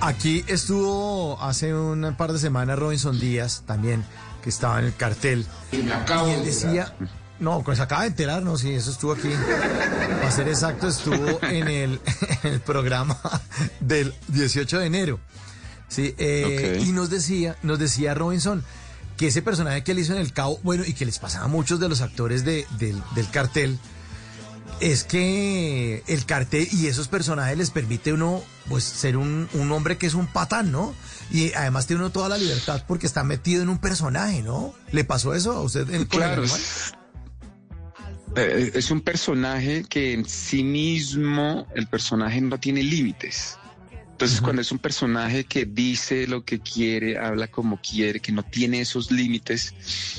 aquí estuvo hace un par de semanas Robinson Díaz también, que estaba en el cartel. Y me acabo él decía, no, pues acaba de enterar, no, sí, eso estuvo aquí. Para ser exacto, estuvo en el, en el programa del 18 de enero. Sí, eh, y nos decía, nos decía Robinson que ese personaje que él hizo en el cabo, bueno, y que les pasaba a muchos de los actores de, del, del cartel, es que el cartel y esos personajes les permite uno pues ser un, un, hombre que es un patán, ¿no? Y además tiene uno toda la libertad porque está metido en un personaje, ¿no? ¿Le pasó eso a usted en Claro. Eh, es un personaje que en sí mismo el personaje no tiene límites. Entonces, uh -huh. cuando es un personaje que dice lo que quiere, habla como quiere, que no tiene esos límites,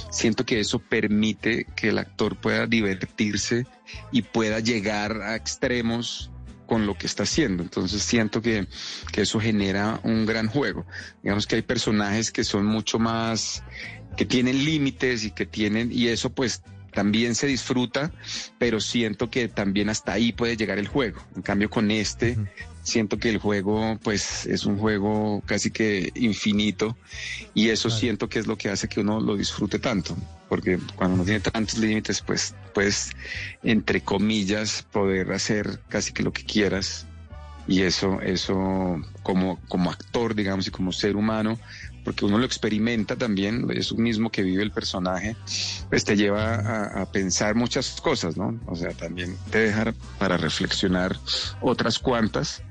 siento que eso permite que el actor pueda divertirse y pueda llegar a extremos con lo que está haciendo. Entonces siento que, que eso genera un gran juego. Digamos que hay personajes que son mucho más, que tienen límites y que tienen, y eso pues también se disfruta, pero siento que también hasta ahí puede llegar el juego. En cambio, con este. Siento que el juego, pues, es un juego casi que infinito y eso claro. siento que es lo que hace que uno lo disfrute tanto, porque cuando no tiene tantos límites, pues, pues, entre comillas, poder hacer casi que lo que quieras y eso, eso como, como actor, digamos, y como ser humano, porque uno lo experimenta también, eso mismo que vive el personaje, pues te lleva a, a, pensar muchas cosas, ¿no? O sea, también te deja para reflexionar otras cuantas,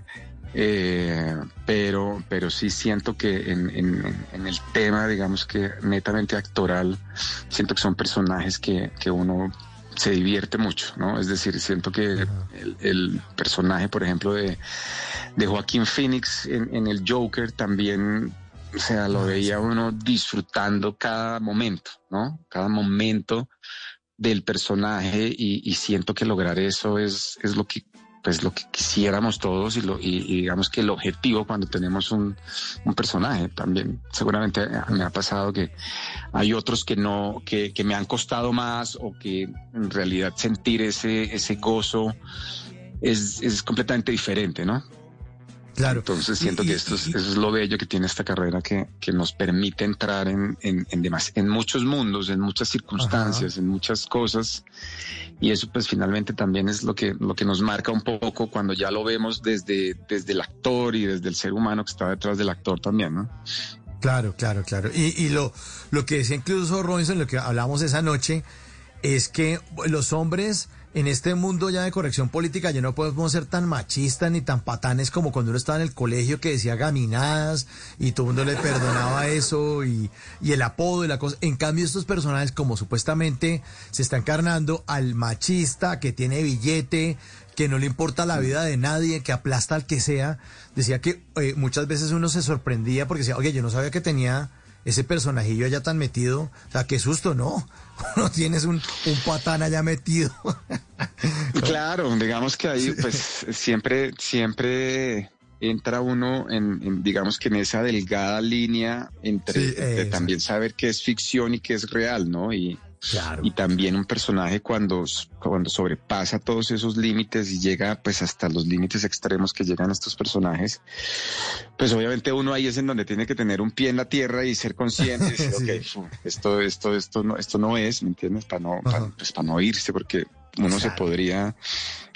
eh, pero, pero sí siento que en, en, en, el tema, digamos que netamente actoral, siento que son personajes que, que uno se divierte mucho, ¿no? Es decir, siento que el, el personaje, por ejemplo, de, de Joaquín Phoenix en, en el Joker también o sea, lo veía uno disfrutando cada momento, ¿no? Cada momento del personaje y, y siento que lograr eso es, es lo que pues lo que quisiéramos todos y, lo, y, digamos que el objetivo cuando tenemos un, un, personaje también seguramente me ha pasado que hay otros que no que, que me han costado más o que en realidad sentir ese ese gozo es, es completamente diferente, ¿no? Claro. Entonces siento y, que esto es, y, eso es lo bello que tiene esta carrera que, que nos permite entrar en, en, en, demás, en muchos mundos, en muchas circunstancias, Ajá. en muchas cosas. Y eso pues finalmente también es lo que, lo que nos marca un poco cuando ya lo vemos desde, desde el actor y desde el ser humano que está detrás del actor también, ¿no? Claro, claro, claro. Y, y lo, lo que decía incluso Robinson, lo que hablamos esa noche, es que los hombres en este mundo ya de corrección política ya no podemos ser tan machistas ni tan patanes como cuando uno estaba en el colegio que decía gaminadas y todo el mundo le perdonaba eso y, el apodo y la cosa. En cambio estos personajes como supuestamente se está encarnando al machista que tiene billete, que no le importa la vida de nadie, que aplasta al que sea, decía que eh, muchas veces uno se sorprendía porque decía, oye, yo no sabía que tenía ese personajillo allá tan metido, o sea, qué susto, ¿no? No tienes un, un patán allá metido. claro, digamos que ahí pues siempre, siempre entra uno en, en, digamos que en esa delgada línea entre, sí, entre también saber qué es ficción y qué es real, ¿no? Y, Claro. Y también un personaje cuando, cuando sobrepasa todos esos límites y llega pues hasta los límites extremos que llegan estos personajes, pues obviamente uno ahí es en donde tiene que tener un pie en la tierra y ser consciente y decir, sí. ok, esto, esto, esto no, esto no es, ¿me entiendes? Para no, para, pues para no irse, porque uno Exacto. se podría,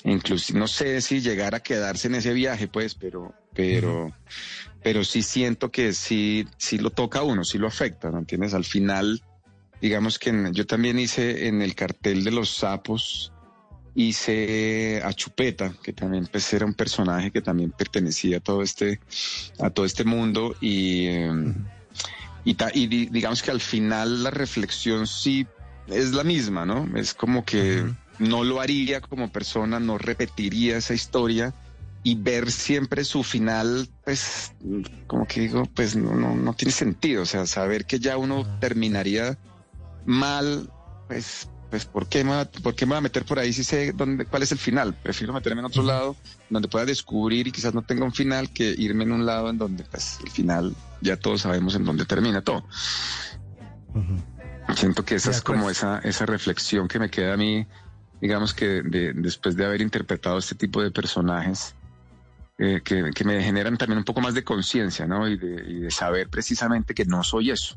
incluso, no sé si llegar a quedarse en ese viaje, pues, pero, pero, uh -huh. pero sí siento que sí, sí lo toca a uno, sí lo afecta, ¿me entiendes? Al final, digamos que en, yo también hice en el cartel de los sapos, hice a Chupeta, que también pues, era un personaje que también pertenecía a todo este, a todo este mundo y, eh, y, y, digamos que al final la reflexión sí es la misma, ¿no? Es como que uh -huh. no lo haría como persona, no repetiría esa historia, y ver siempre su final, pues, como que digo, pues no, no, no tiene sentido. O sea, saber que ya uno terminaría mal, pues, pues ¿por qué, me, ¿por qué me voy a meter por ahí si sé dónde, cuál es el final? Prefiero meterme en otro lado donde pueda descubrir y quizás no tenga un final que irme en un lado en donde pues el final ya todos sabemos en dónde termina todo. Siento que esa es como esa, esa reflexión que me queda a mí, digamos que después de haber interpretado este tipo de personajes, eh, que, me generan también un poco más de conciencia, ¿no? y de saber precisamente que no soy eso